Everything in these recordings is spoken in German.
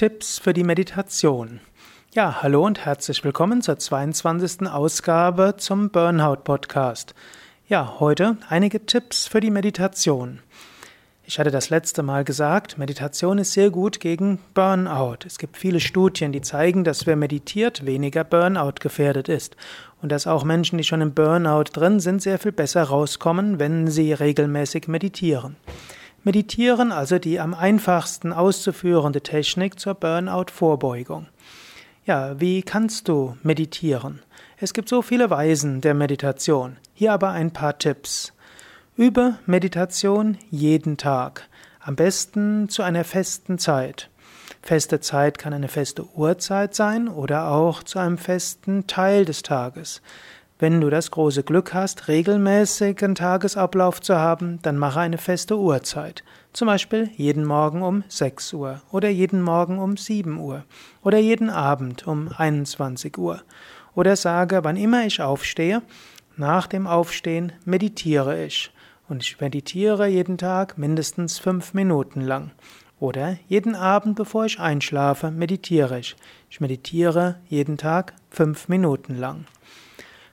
Tipps für die Meditation. Ja, hallo und herzlich willkommen zur 22. Ausgabe zum Burnout Podcast. Ja, heute einige Tipps für die Meditation. Ich hatte das letzte Mal gesagt, Meditation ist sehr gut gegen Burnout. Es gibt viele Studien, die zeigen, dass wer meditiert, weniger Burnout gefährdet ist und dass auch Menschen, die schon im Burnout drin sind, sehr viel besser rauskommen, wenn sie regelmäßig meditieren. Meditieren also die am einfachsten auszuführende Technik zur Burnout-Vorbeugung. Ja, wie kannst du meditieren? Es gibt so viele Weisen der Meditation. Hier aber ein paar Tipps. Übe Meditation jeden Tag. Am besten zu einer festen Zeit. Feste Zeit kann eine feste Uhrzeit sein oder auch zu einem festen Teil des Tages. Wenn du das große Glück hast, regelmäßigen Tagesablauf zu haben, dann mache eine feste Uhrzeit. Zum Beispiel jeden Morgen um 6 Uhr oder jeden Morgen um 7 Uhr oder jeden Abend um 21 Uhr. Oder sage, wann immer ich aufstehe, nach dem Aufstehen meditiere ich. Und ich meditiere jeden Tag mindestens fünf Minuten lang. Oder jeden Abend, bevor ich einschlafe, meditiere ich. Ich meditiere jeden Tag fünf Minuten lang.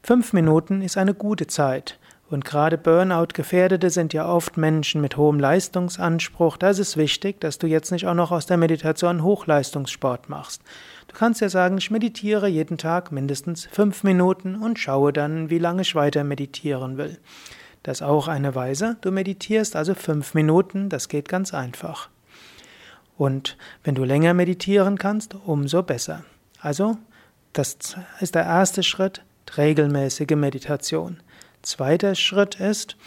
Fünf Minuten ist eine gute Zeit. Und gerade Burnout-Gefährdete sind ja oft Menschen mit hohem Leistungsanspruch. Da ist es wichtig, dass du jetzt nicht auch noch aus der Meditation Hochleistungssport machst. Du kannst ja sagen, ich meditiere jeden Tag mindestens fünf Minuten und schaue dann, wie lange ich weiter meditieren will. Das ist auch eine Weise. Du meditierst also fünf Minuten, das geht ganz einfach. Und wenn du länger meditieren kannst, umso besser. Also, das ist der erste Schritt regelmäßige Meditation. Zweiter Schritt ist,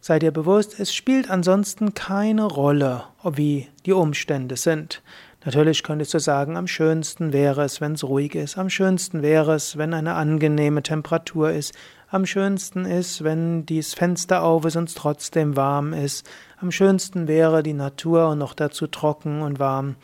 sei dir bewusst, es spielt ansonsten keine Rolle, wie die Umstände sind. Natürlich könntest du sagen, am schönsten wäre es, wenn es ruhig ist, am schönsten wäre es, wenn eine angenehme Temperatur ist, am schönsten ist, wenn dieses Fenster auf ist und es trotzdem warm ist, am schönsten wäre die Natur und noch dazu trocken und warm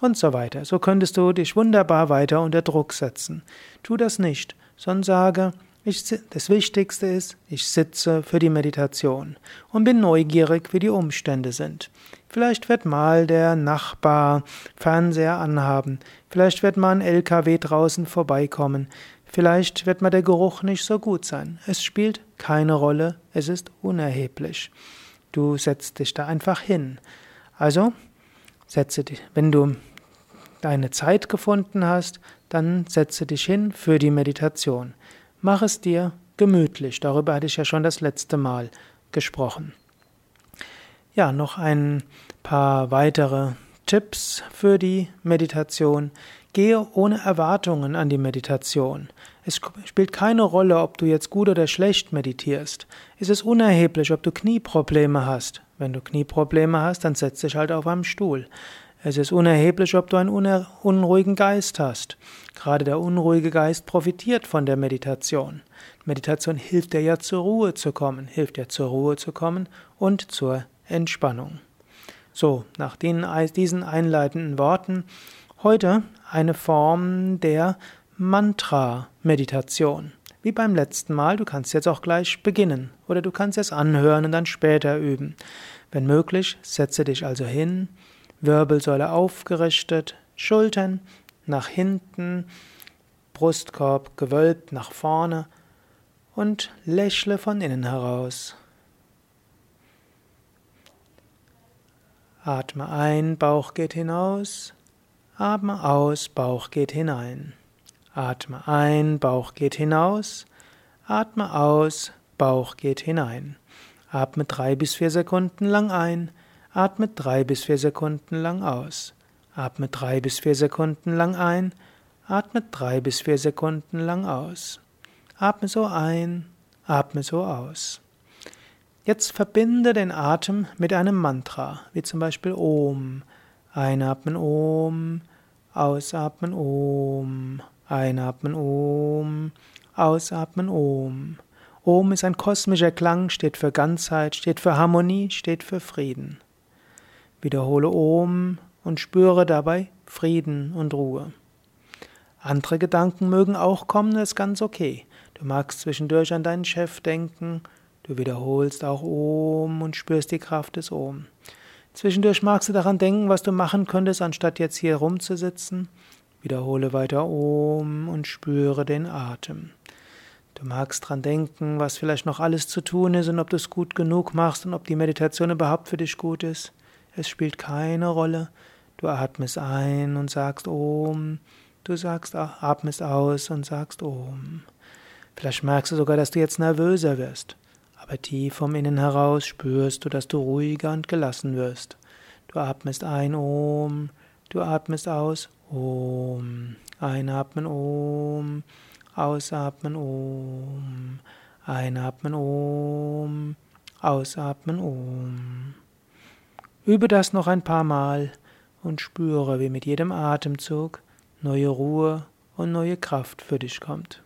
und so weiter. So könntest du dich wunderbar weiter unter Druck setzen. Tu das nicht sondern sage, ich, das Wichtigste ist, ich sitze für die Meditation und bin neugierig, wie die Umstände sind. Vielleicht wird mal der Nachbar Fernseher anhaben, vielleicht wird mal ein LKW draußen vorbeikommen, vielleicht wird mal der Geruch nicht so gut sein. Es spielt keine Rolle, es ist unerheblich. Du setzt dich da einfach hin. Also, setze dich, wenn du deine Zeit gefunden hast, dann setze dich hin für die Meditation. Mach es dir gemütlich. Darüber hatte ich ja schon das letzte Mal gesprochen. Ja, noch ein paar weitere Tipps für die Meditation. Gehe ohne Erwartungen an die Meditation. Es spielt keine Rolle, ob du jetzt gut oder schlecht meditierst. Es ist unerheblich, ob du Knieprobleme hast. Wenn du Knieprobleme hast, dann setz dich halt auf einem Stuhl. Es ist unerheblich, ob du einen unruhigen Geist hast. Gerade der unruhige Geist profitiert von der Meditation. Meditation hilft dir ja zur Ruhe zu kommen, hilft dir zur Ruhe zu kommen und zur Entspannung. So, nach diesen einleitenden Worten heute eine Form der Mantra-Meditation. Wie beim letzten Mal, du kannst jetzt auch gleich beginnen oder du kannst es anhören und dann später üben. Wenn möglich, setze dich also hin, Wirbelsäule aufgerichtet, Schultern nach hinten, Brustkorb gewölbt nach vorne und lächle von innen heraus. Atme ein, Bauch geht hinaus. Atme aus, Bauch geht hinein. Atme ein, Bauch geht hinaus. Atme aus, Bauch geht hinein. Atme drei bis vier Sekunden lang ein. Atme drei bis vier Sekunden lang aus. Atme drei bis vier Sekunden lang ein. Atme drei bis vier Sekunden lang aus. Atme so ein, atme so aus. Jetzt verbinde den Atem mit einem Mantra, wie zum Beispiel Om. Einatmen Om, ausatmen Om, einatmen Om, ausatmen Om. Om ist ein kosmischer Klang, steht für Ganzheit, steht für Harmonie, steht für Frieden. Wiederhole Om und spüre dabei Frieden und Ruhe. Andere Gedanken mögen auch kommen, das ist ganz okay. Du magst zwischendurch an deinen Chef denken, du wiederholst auch Om und spürst die Kraft des Om. Zwischendurch magst du daran denken, was du machen könntest, anstatt jetzt hier rumzusitzen. Wiederhole weiter Om und spüre den Atem. Du magst dran denken, was vielleicht noch alles zu tun ist und ob du es gut genug machst und ob die Meditation überhaupt für dich gut ist. Es spielt keine Rolle. Du atmest ein und sagst Om. Du sagst, atmest aus und sagst Om. Vielleicht merkst du sogar, dass du jetzt nervöser wirst. Aber tief vom Innen heraus spürst du, dass du ruhiger und gelassen wirst. Du atmest ein Om. Du atmest aus Om. Einatmen Om. Ausatmen Om. Einatmen Om. Ausatmen Om. Übe das noch ein paar Mal und spüre, wie mit jedem Atemzug neue Ruhe und neue Kraft für dich kommt.